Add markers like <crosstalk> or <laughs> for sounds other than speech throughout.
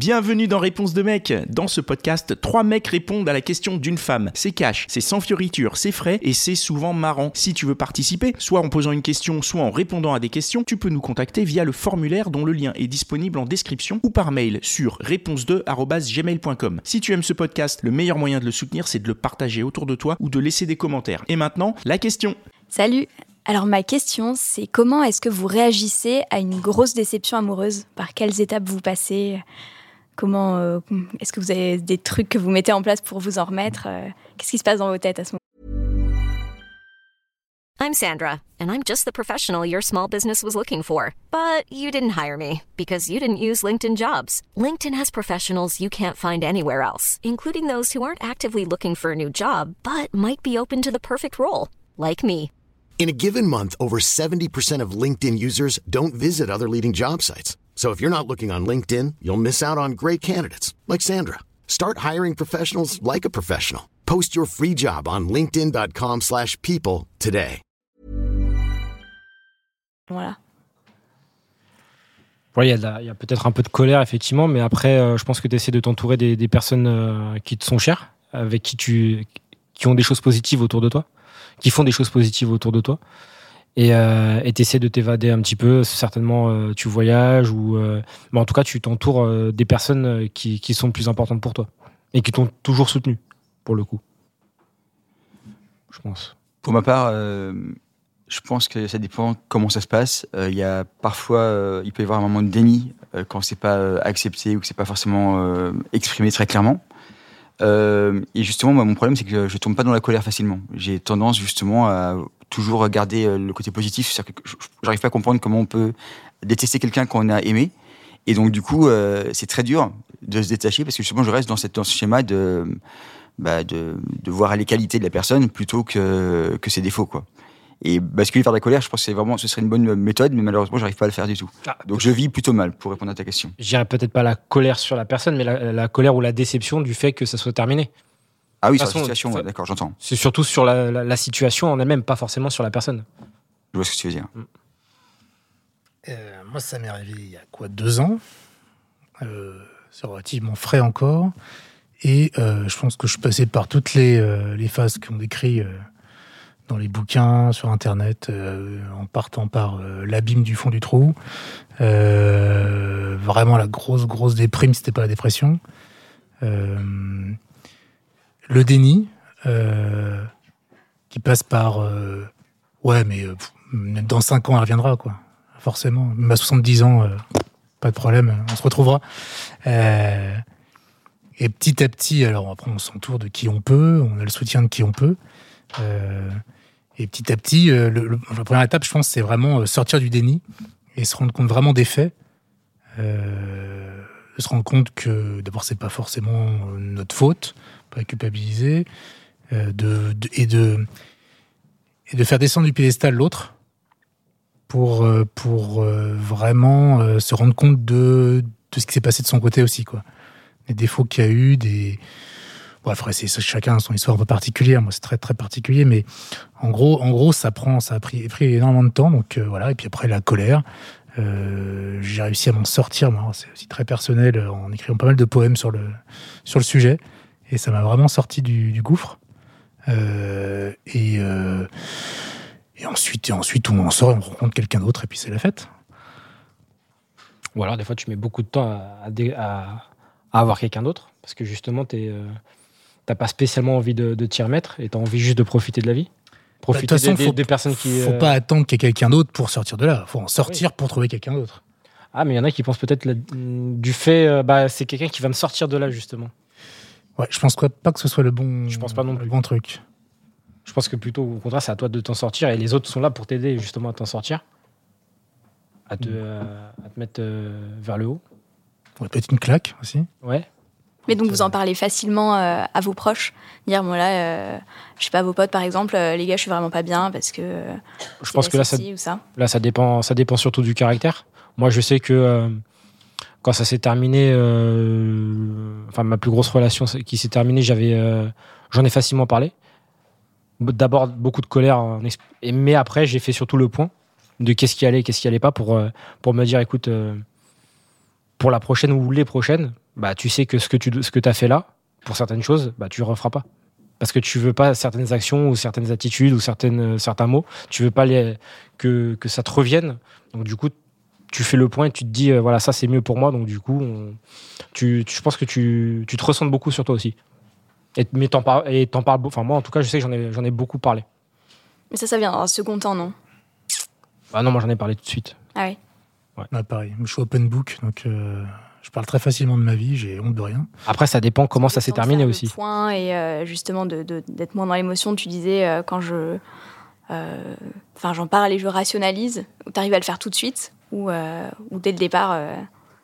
Bienvenue dans Réponse de mec. Dans ce podcast, trois mecs répondent à la question d'une femme. C'est cash, c'est sans fioriture, c'est frais et c'est souvent marrant. Si tu veux participer, soit en posant une question, soit en répondant à des questions, tu peux nous contacter via le formulaire dont le lien est disponible en description ou par mail sur réponse2@gmail.com. Si tu aimes ce podcast, le meilleur moyen de le soutenir, c'est de le partager autour de toi ou de laisser des commentaires. Et maintenant, la question. Salut alors ma question, c'est comment est-ce que vous réagissez à une grosse déception amoureuse? Par quelles étapes vous passez? Comment euh, est-ce que vous avez des trucs que vous mettez en place pour vous en remettre euh, Qu'est-ce qui se passe dans vos têtes à ce moment I'm Sandra, and I'm just the professional your small business was looking for. But you didn't hire me because you didn't use LinkedIn Jobs. LinkedIn has professionals you can't find anywhere else, including those who aren't actively looking for a new job but might be open to the perfect role, like me. In a given month, over 70% of LinkedIn users don't visit other leading job sites. So if you're not looking on LinkedIn, you'll miss out on great candidates like Sandra. Start hiring professionals like a professional. Post your free job on linkedin.com/people today. Voilà. Ouais, il y a, a peut-être un peu de colère effectivement, mais après, euh, je pense que tu essaies de t'entourer des, des, personnes euh, qui te sont chères, avec qui tu qui ont des choses positives autour de toi. qui font des choses positives autour de toi. Et euh, de t'évader un petit peu. Certainement, euh, tu voyages ou. Euh, mais en tout cas, tu t'entoures euh, des personnes qui, qui sont plus importantes pour toi et qui t'ont toujours soutenu, pour le coup. Je pense. Pour ma part, je pense que ça dépend comment ça se passe. Il y a parfois, il peut y avoir un moment de déni quand c'est pas accepté ou que c'est pas forcément exprimé très clairement. Euh, et justement, moi, mon problème, c'est que je tombe pas dans la colère facilement. J'ai tendance justement à toujours regarder euh, le côté positif. J'arrive pas à comprendre comment on peut détester quelqu'un qu'on a aimé. Et donc, du coup, euh, c'est très dur de se détacher parce que justement, je reste dans, dans ce schéma de, bah, de, de voir les qualités de la personne plutôt que, que ses défauts, quoi. Et basculer vers la colère, je pense que c'est vraiment, ce serait une bonne méthode, mais malheureusement, j'arrive pas à le faire du tout. Ah, Donc je vis plutôt mal, pour répondre à ta question. Je dirais peut-être pas la colère sur la personne, mais la, la, colère ou la déception du fait que ça soit terminé. Ah oui, sur la situation, ouais, d'accord, j'entends. C'est surtout sur la, la, situation en elle-même, pas forcément sur la personne. Je vois ce que tu veux dire. Mm. Euh, moi, ça m'est arrivé il y a quoi, deux ans? Euh, C'est relativement frais encore. Et euh, je pense que je passais par toutes les, euh, les phases qu'on décrit euh, dans les bouquins, sur Internet, euh, en partant par euh, l'abîme du fond du trou. Euh, vraiment la grosse, grosse déprime, c'était pas la dépression. Le déni, qui passe par ouais, mais dans 5 ans, elle reviendra, quoi. Forcément. Même à 70 ans, pas de problème, on se retrouvera. et petit à petit, alors après, on s'entoure de qui on peut, on a le soutien de qui on peut. Et petit à petit, euh, la première étape, je pense, c'est vraiment euh, sortir du déni et se rendre compte vraiment des faits. Euh, se rendre compte que d'abord, c'est pas forcément notre faute, pas culpabiliser, et, de, faire descendre du piédestal l'autre pour, pour vraiment se rendre compte de, ce qui s'est passé de son côté aussi. Quoi. Des défauts qu'il y a eu, des Bon, après, c'est chacun son histoire un peu particulière. Moi, c'est très très particulier, mais en gros, en gros, ça prend, ça a pris, énormément de temps. Donc euh. Et puis après, la colère. Euh, j'ai réussi à m'en sortir. C'est aussi très personnel euh, en écrivant pas mal de poèmes sur le sujet, et ça m'a vraiment sorti du, gouffre. Et, ensuite, et ensuite, on en sort, on rencontre quelqu'un d'autre, et puis c'est la fête. Ou alors, des fois, tu mets beaucoup de temps à, avoir quelqu'un d'autre, parce que justement, tu t'as pas spécialement envie de, de t'y remettre et t'as envie juste de profiter de la vie Profiter bah, de façon, des, faut, des, personnes qui. Faut euh... pas attendre qu'il y ait quelqu'un d'autre pour sortir de là. Faut en sortir oui. pour trouver quelqu'un d'autre. Ah, mais il y en a qui pensent peut-être du fait, euh, bah, c'est quelqu'un qui va me sortir de là, justement. Ouais, je pense pas que ce soit le bon. Je pense pas non plus. Le bon truc. Je pense que plutôt, au contraire, c'est à toi de t'en sortir et les autres sont là pour t'aider justement à t'en sortir. À te, euh, à te mettre euh, vers le haut. Ouais, peut-être une claque aussi. Ouais. Mais donc vous en parlez facilement euh, à vos proches, dire bon là, euh, je sais pas vos potes par exemple, euh, les gars, je suis vraiment pas bien parce que. je pense que là ça, ça, là ça dépend, ça dépend surtout du caractère. Moi, je sais que euh, quand ça s'est terminé, euh, enfin ma plus grosse relation qui s'est terminée, j'avais, euh, j'en ai facilement parlé. D'abord beaucoup de colère, mais après j'ai fait surtout le point de qu'est-ce qui allait, qu'est-ce qui allait pas pour pour me dire écoute pour la prochaine ou les prochaines, bah, tu sais que ce que tu ce que as fait là, pour certaines choses, bah, tu ne referas pas. Parce que tu veux pas certaines actions ou certaines attitudes ou certaines, certains mots, tu veux pas les, que, que ça te revienne. Donc, du coup, tu fais le point et tu te dis, euh, voilà, ça c'est mieux pour moi. Donc, du coup, tu, je pense que tu, tu te ressentes beaucoup sur toi aussi. Et, mais t'en parles, parles, enfin, moi en tout cas, je sais que j'en ai, j'en ai beaucoup parlé. Mais ça, ça vient un second temps, non? Ah non, moi j'en ai parlé tout de suite. Ah oui. Ouais. pareil, je suis open book, donc euh, je parle très facilement de ma vie, j'ai honte de rien. Après, ça dépend comment ça, s'est terminé aussi. Le point et euh, justement d'être de, moins dans l'émotion. Tu disais euh, quand je, enfin, j'en parle et je rationalise. Tu arrives à le faire tout de suite ou, ou dès le départ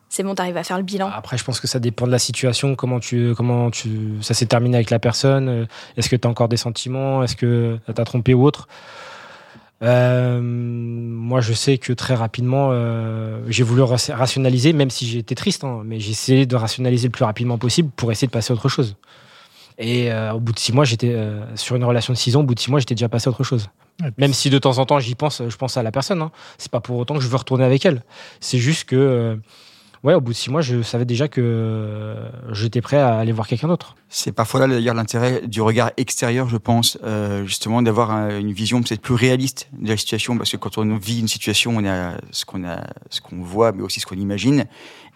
c'est bon, t'arrives à faire le bilan? Après, je pense que ça dépend de la situation, comment tu, comment tu, ça s'est terminé avec la personne. Est-ce que tu as encore des sentiments Est-ce que t'as trompé ou autre? Euh, moi, je sais que très rapidement, euh, j'ai voulu rationaliser, même si j'étais triste, hein, mais j'ai essayé de rationaliser le plus rapidement possible pour essayer de passer à autre chose. Et au bout de six mois, j'étais sur une relation de six ans. Au bout de six mois, j'étais déjà passé à autre chose. même si de temps en temps, j'y pense, je pense à la personne. Hein. C'est pas pour autant que je veux retourner avec elle. C'est juste que ouais, au bout de six mois, je savais déjà que j'étais prêt à aller voir quelqu'un d'autre. C'est parfois là d'ailleurs l'intérêt du regard extérieur, je pense, euh, justement d'avoir une vision peut-être plus réaliste de la situation, parce que quand on vit une situation, on a ce qu'on a, ce qu'on voit, mais aussi ce qu'on imagine,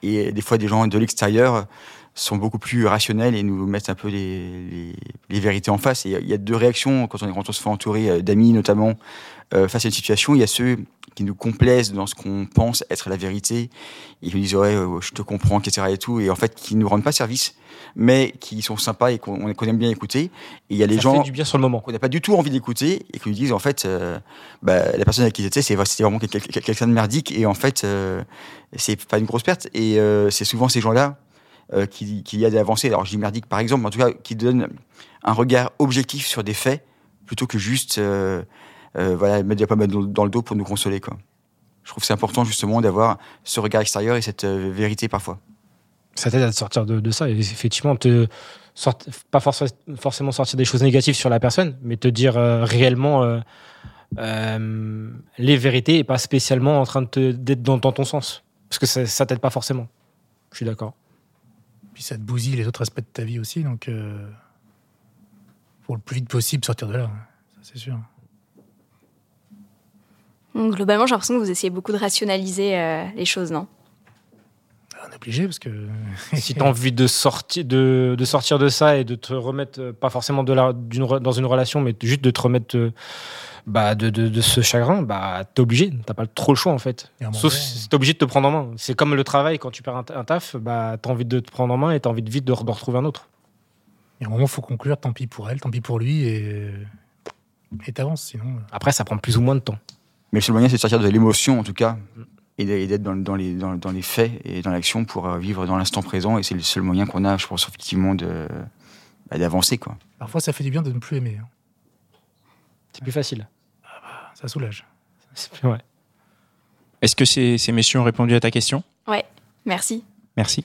et des fois des gens de l'extérieur sont beaucoup plus rationnels et nous mettent un peu les, les, vérités en face. Et il y a deux réactions quand on, quand on se fait entourer euh, d'amis notamment euh, face à une situation. Il y a ceux qui nous complaisent dans ce qu'on pense être la vérité. Ils nous disent ouais, je te comprends, etc. et tout, et en fait qui nous rendent pas service, mais qui sont sympas et qu'on aime bien écouter. Et il y a les ça gens fait du bien sur le moment qu'on n'a pas du tout envie d'écouter et qui nous disent en fait, euh, bah, la personne avec qui j'étais, c'est vraiment quelqu'un de merdique et en fait, euh, c'est pas une grosse perte. Et euh, c'est souvent ces gens-là euh, qui, qui aident à avancer. Alors je dis merdique par exemple, mais en tout cas qui donnent un regard objectif sur des faits plutôt que juste euh, euh, voilà, mettre pas mettre dans le dos pour nous consoler. Je trouve que c'est important justement d'avoir ce regard extérieur et cette euh, vérité parfois. Ça t'aide à sortir de, ça effectivement te pas forcément sortir des choses négatives sur la personne, mais te dire euh, réellement les vérités et pas spécialement en train d'être dans, dans, ton sens. Parce que ça, ça t'aide pas forcément. Je suis d'accord. Puis ça te bousille les autres aspects de ta vie aussi, donc faut le plus vite possible sortir de là, c'est sûr. Globalement, j'ai l'impression que vous essayez beaucoup de rationaliser euh, les choses, non? On est obligé parce que <laughs> si tu as envie de sortir de, de, sortir de ça et de te remettre euh, pas forcément de la, dans une relation mais juste de te remettre euh, bah, de, de, de, ce chagrin bah t'es obligé t'as pas trop le choix en fait sauf si t'es obligé de te prendre en main c'est comme le travail quand tu perds un, taf bah t'as envie de te prendre en main et t'as envie de vite de, retrouver un autre il y a un moment faut conclure tant pis pour elle tant pis pour lui et et t'avances sinon après ça prend plus ou moins de temps mais le seul moyen, c'est de sortir de l'émotion, en tout cas, et d'être dans, les, dans, les faits et dans l'action pour euh, vivre dans l'instant présent. Et c'est le seul moyen qu'on a, je pense, effectivement, bah, d'avancer. quoi. Parfois, ça fait du bien de ne plus aimer. Hein. C'est plus facile. Ah bah, ça soulage. Ouais. Est-ce que ces, ces messieurs ont répondu à ta question? Ouais, merci. Merci.